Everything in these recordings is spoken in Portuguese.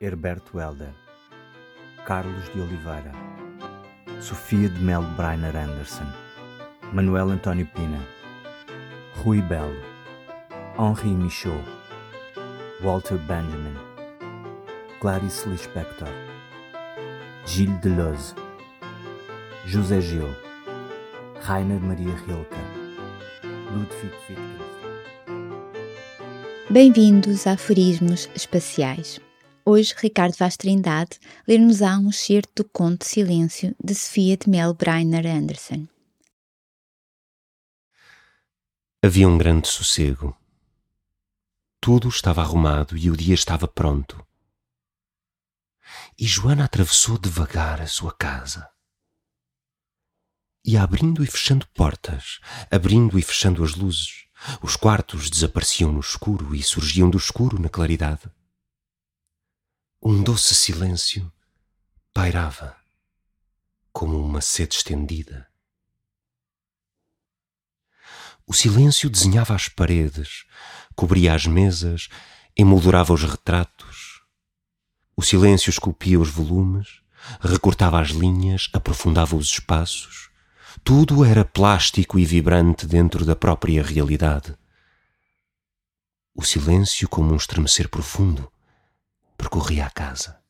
Herberto Helder, Carlos de Oliveira, Sofia de Melo Brainer Anderson, Manuel António Pina, Rui Belo, Henri Michaud, Walter Benjamin, Clarice Lispector, Gilles Deleuze, José Gil, Rainer Maria Rilke, Ludwig Wittgenstein. Bem-vindos a Aforismos Espaciais. Hoje, Ricardo Vaz Trindade ler-nos-á um excerto do conto Silêncio de Sofia de Mel Brainer Anderson. Havia um grande sossego. Tudo estava arrumado e o dia estava pronto. E Joana atravessou devagar a sua casa. Ia abrindo e fechando portas, abrindo e fechando as luzes. Os quartos desapareciam no escuro e surgiam do escuro na claridade. Um doce silêncio pairava, como uma sede estendida. O silêncio desenhava as paredes, cobria as mesas, emoldurava os retratos. O silêncio esculpia os volumes, recortava as linhas, aprofundava os espaços. Tudo era plástico e vibrante dentro da própria realidade. O silêncio, como um estremecer profundo, percorria a casa.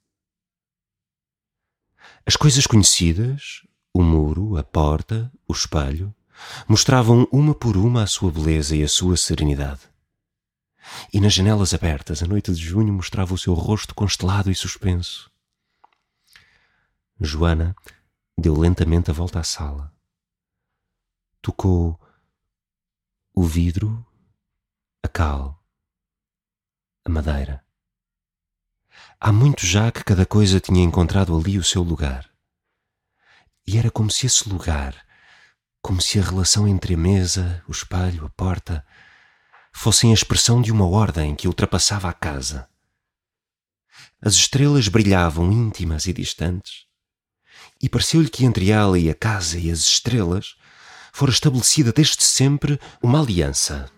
As coisas conhecidas, o muro, a porta, o espelho, mostravam uma por uma a sua beleza e a sua serenidade. E nas janelas abertas, a noite de junho mostrava o seu rosto constelado e suspenso. Joana deu lentamente a volta à sala. Tocou o vidro, a cal, a madeira. Há muito já que cada coisa tinha encontrado ali o seu lugar. E era como se esse lugar, como se a relação entre a mesa, o espelho, a porta, fossem a expressão de uma ordem que ultrapassava a casa. As estrelas brilhavam íntimas e distantes, e pareceu-lhe que entre ela e a casa e as estrelas fora estabelecida desde sempre uma aliança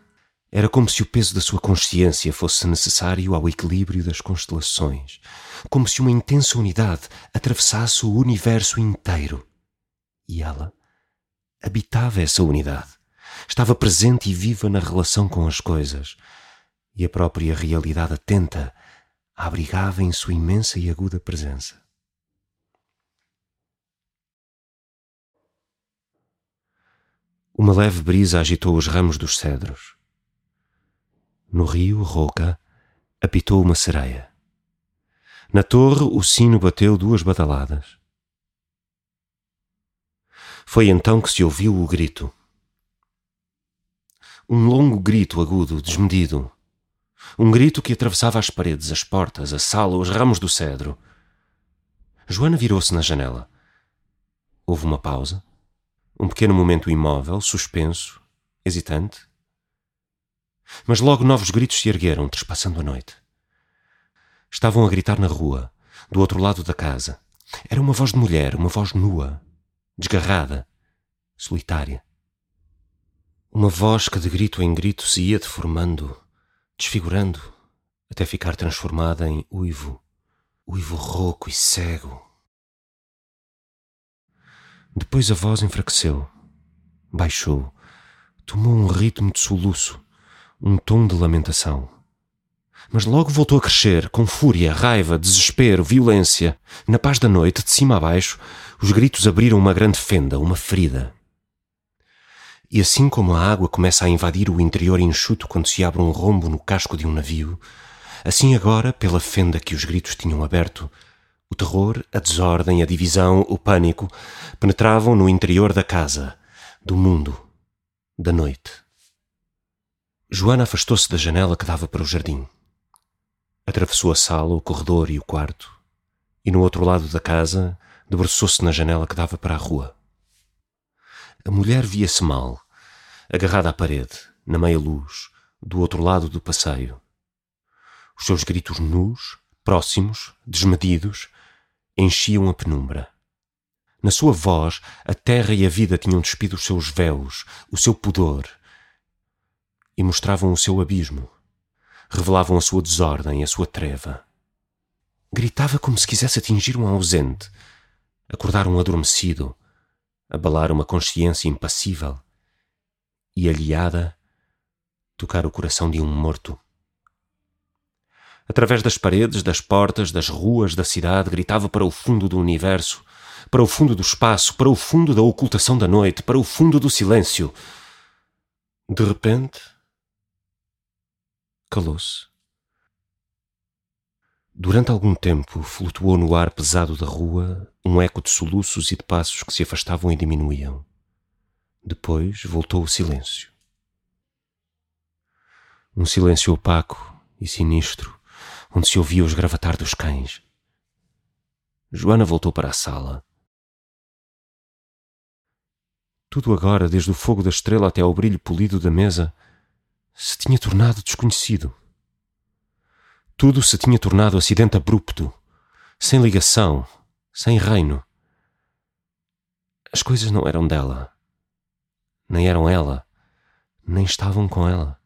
era como se o peso da sua consciência fosse necessário ao equilíbrio das constelações, como se uma intensa unidade atravessasse o universo inteiro. E ela habitava essa unidade, estava presente e viva na relação com as coisas, e a própria realidade atenta a abrigava em sua imensa e aguda presença. Uma leve brisa agitou os ramos dos cedros. No rio, Roca, apitou uma sereia. Na torre, o sino bateu duas badaladas. Foi então que se ouviu o grito. Um longo grito agudo, desmedido. Um grito que atravessava as paredes, as portas, a sala, os ramos do cedro. Joana virou-se na janela. Houve uma pausa, um pequeno momento imóvel, suspenso, hesitante. Mas logo novos gritos se ergueram, trespassando a noite. Estavam a gritar na rua, do outro lado da casa. Era uma voz de mulher, uma voz nua, desgarrada, solitária. Uma voz que de grito em grito se ia deformando, desfigurando, até ficar transformada em uivo, uivo rouco e cego. Depois a voz enfraqueceu, baixou, tomou um ritmo de soluço, um tom de lamentação. Mas logo voltou a crescer, com fúria, raiva, desespero, violência. Na paz da noite, de cima a baixo, os gritos abriram uma grande fenda, uma ferida. E assim como a água começa a invadir o interior enxuto quando se abre um rombo no casco de um navio, assim agora, pela fenda que os gritos tinham aberto, o terror, a desordem, a divisão, o pânico penetravam no interior da casa, do mundo, da noite. Joana afastou-se da janela que dava para o jardim. Atravessou a sala, o corredor e o quarto, e no outro lado da casa debruçou-se na janela que dava para a rua. A mulher via-se mal, agarrada à parede, na meia-luz, do outro lado do passeio. Os seus gritos nus, próximos, desmedidos, enchiam a penumbra. Na sua voz, a terra e a vida tinham despido os seus véus, o seu pudor, e mostravam o seu abismo, revelavam a sua desordem, a sua treva. Gritava como se quisesse atingir um ausente, acordar um adormecido, abalar uma consciência impassível e, aliada, tocar o coração de um morto. Através das paredes, das portas, das ruas da cidade, gritava para o fundo do universo, para o fundo do espaço, para o fundo da ocultação da noite, para o fundo do silêncio. De repente, calou-se. Durante algum tempo flutuou no ar pesado da rua um eco de soluços e de passos que se afastavam e diminuíam. Depois voltou o silêncio. Um silêncio opaco e sinistro, onde se ouvia o esgravatar dos cães. Joana voltou para a sala. Tudo agora, desde o fogo da estrela até ao brilho polido da mesa, se tinha tornado desconhecido. Tudo se tinha tornado acidente abrupto, sem ligação, sem reino. As coisas não eram dela, nem eram ela, nem estavam com ela.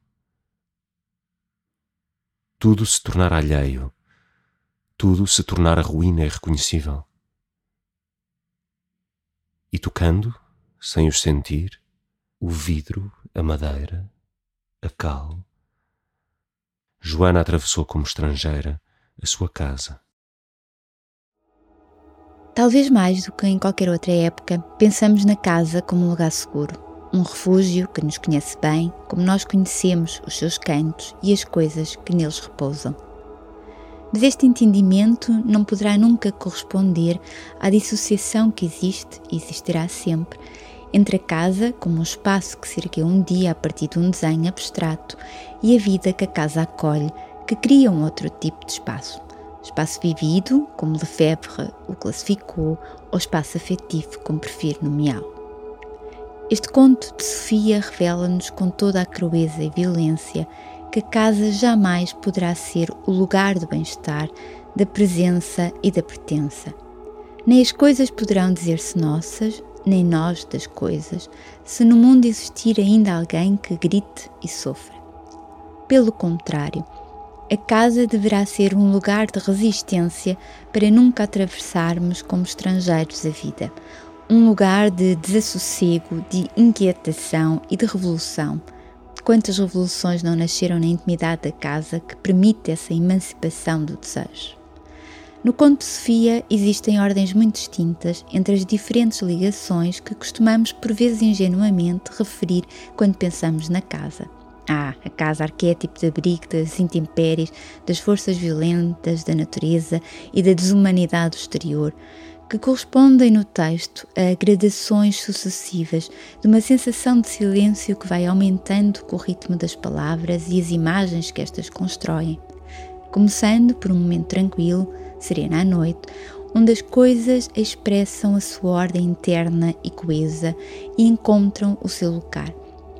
Tudo se tornara alheio, tudo se tornara ruína irreconhecível. E tocando, sem os sentir, o vidro, a madeira, a cal, Joana atravessou como estrangeira a sua casa. Talvez mais do que em qualquer outra época, pensamos na casa como um lugar seguro, um refúgio que nos conhece bem, como nós conhecemos os seus cantos e as coisas que neles repousam. Mas este entendimento não poderá nunca corresponder à dissociação que existe e existirá sempre entre a casa, como um espaço que se ergueu um dia a partir de um desenho abstrato, e a vida que a casa acolhe, que cria um outro tipo de espaço. Espaço vivido, como Lefebvre o classificou, ou espaço afetivo, como prefere nomeá-lo. Este conto de Sofia revela-nos com toda a crueza e violência que a casa jamais poderá ser o lugar do bem-estar, da presença e da pertença. Nem as coisas poderão dizer-se nossas, nem nós das coisas, se no mundo existir ainda alguém que grite e sofra. Pelo contrário, a casa deverá ser um lugar de resistência para nunca atravessarmos como estrangeiros a vida, um lugar de desassossego, de inquietação e de revolução. Quantas revoluções não nasceram na intimidade da casa que permite essa emancipação do desejo? No conto de Sofia existem ordens muito distintas entre as diferentes ligações que costumamos por vezes ingenuamente referir quando pensamos na casa. Ah, a casa arquétipo de abrigo das intempéries, das forças violentas da natureza e da desumanidade exterior, que correspondem no texto a gradações sucessivas de uma sensação de silêncio que vai aumentando com o ritmo das palavras e as imagens que estas constroem. Começando por um momento tranquilo, serena à noite, onde as coisas expressam a sua ordem interna e coesa e encontram o seu lugar.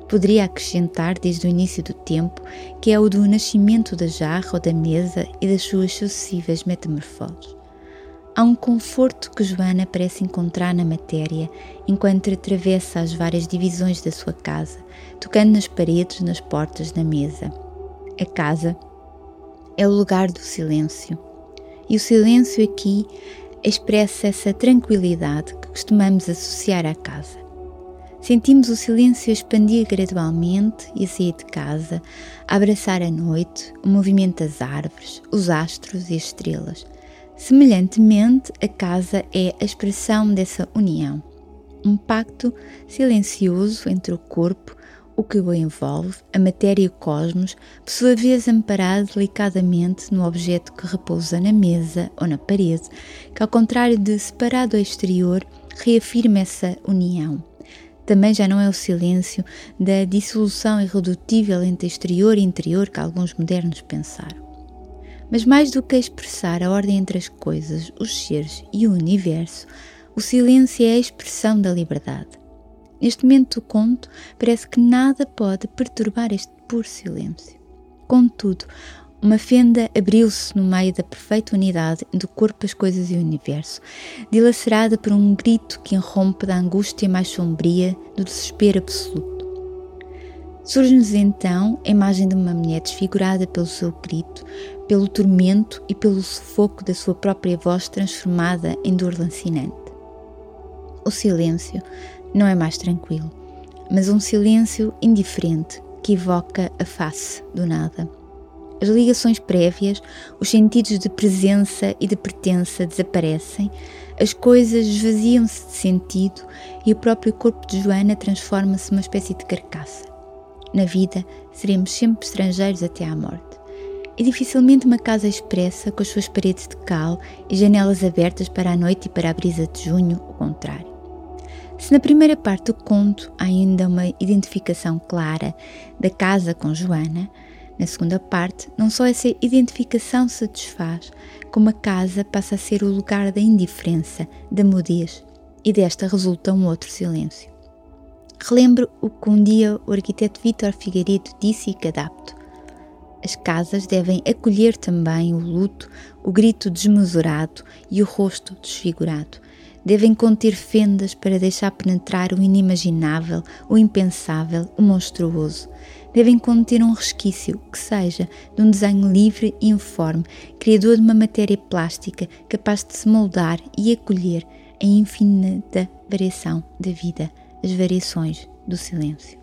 Poderia acrescentar desde o início do tempo, que é o do nascimento da jarra ou da mesa e das suas sucessivas metamorfoses. Há um conforto que Joana parece encontrar na matéria enquanto atravessa as várias divisões da sua casa, tocando nas paredes, nas portas, na mesa. A casa é o lugar do silêncio, e o silêncio aqui expressa essa tranquilidade que costumamos associar à casa. Sentimos o silêncio expandir gradualmente e sair de casa, abraçar a noite, o movimento das árvores, os astros e as estrelas. Semelhantemente, a casa é a expressão dessa união, um pacto silencioso entre o corpo, o que o envolve, a matéria e o cosmos, por sua vez amparado delicadamente no objeto que repousa na mesa ou na parede, que, ao contrário de separado ao exterior, reafirma essa união. Também já não é o silêncio da dissolução irredutível entre exterior e interior que alguns modernos pensaram. Mas mais do que expressar a ordem entre as coisas, os seres e o universo, o silêncio é a expressão da liberdade Neste momento do conto, parece que nada pode perturbar este puro silêncio. Contudo, uma fenda abriu-se no meio da perfeita unidade do corpo, as coisas e o universo, dilacerada por um grito que irrompe da angústia mais sombria, do desespero absoluto. Surge-nos então a imagem de uma mulher desfigurada pelo seu grito, pelo tormento e pelo sufoco da sua própria voz transformada em dor lancinante. O silêncio não é mais tranquilo, mas um silêncio indiferente que evoca a face do nada. As ligações prévias, os sentidos de presença e de pertença desaparecem, as coisas esvaziam-se de sentido e o próprio corpo de Joana transforma-se numa espécie de carcaça. Na vida, seremos sempre estrangeiros até à morte. E dificilmente uma casa expressa, com as suas paredes de cal e janelas abertas para a noite e para a brisa de junho, o contrário. Se na primeira parte do conto há ainda uma identificação clara da casa com Joana, na segunda parte, não só essa identificação se desfaz, como a casa passa a ser o lugar da indiferença, da mudez, e desta resulta um outro silêncio. Relembro o que um dia o arquiteto Vítor Figueiredo disse e que adapto. As casas devem acolher também o luto, o grito desmesurado e o rosto desfigurado. Devem conter fendas para deixar penetrar o inimaginável, o impensável, o monstruoso devem conter um resquício que seja de um desenho livre e informe, criador de uma matéria plástica capaz de se moldar e acolher a infinita variação da vida, as variações do silêncio.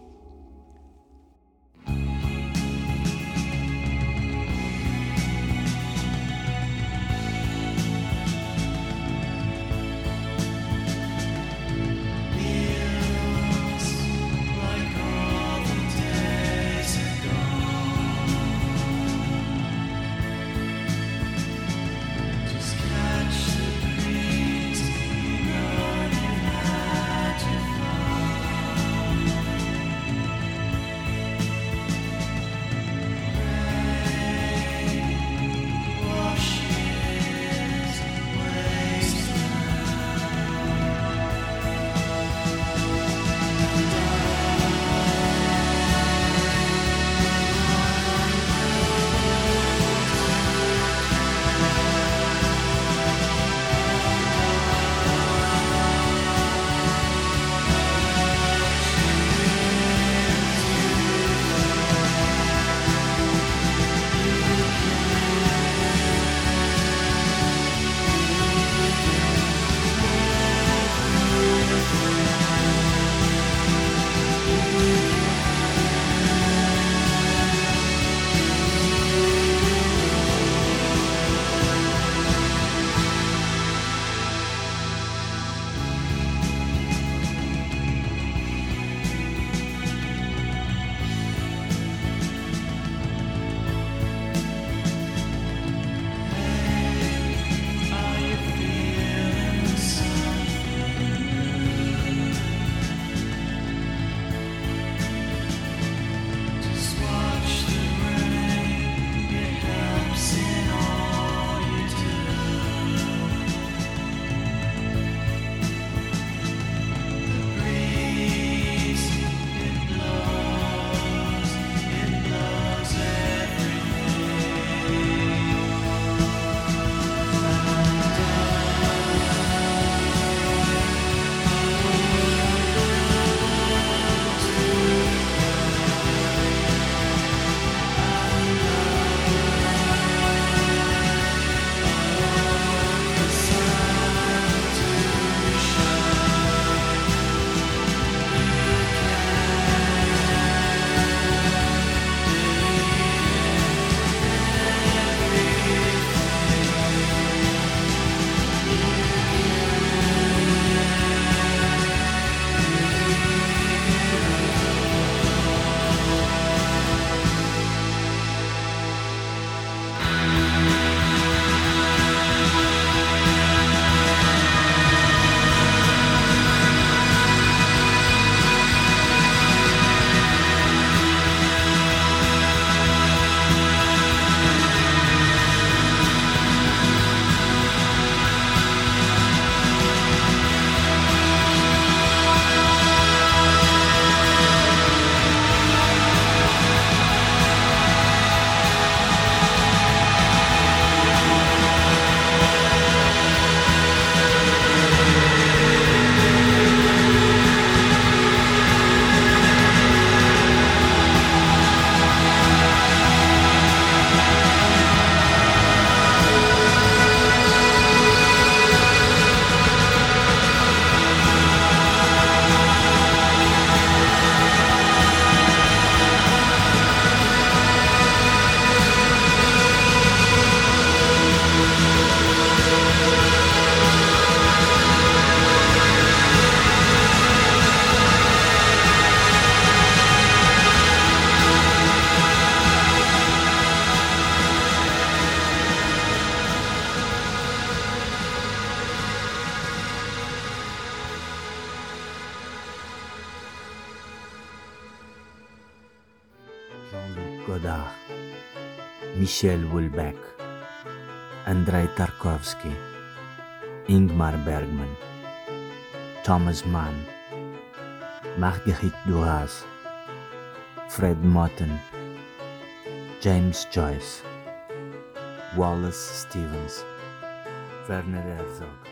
Godard, Michel Houellebecq, Andrei Tarkovsky, Ingmar Bergman, Thomas Mann, Marguerite Duras, Fred Motten, James Joyce, Wallace Stevens, Werner Herzog.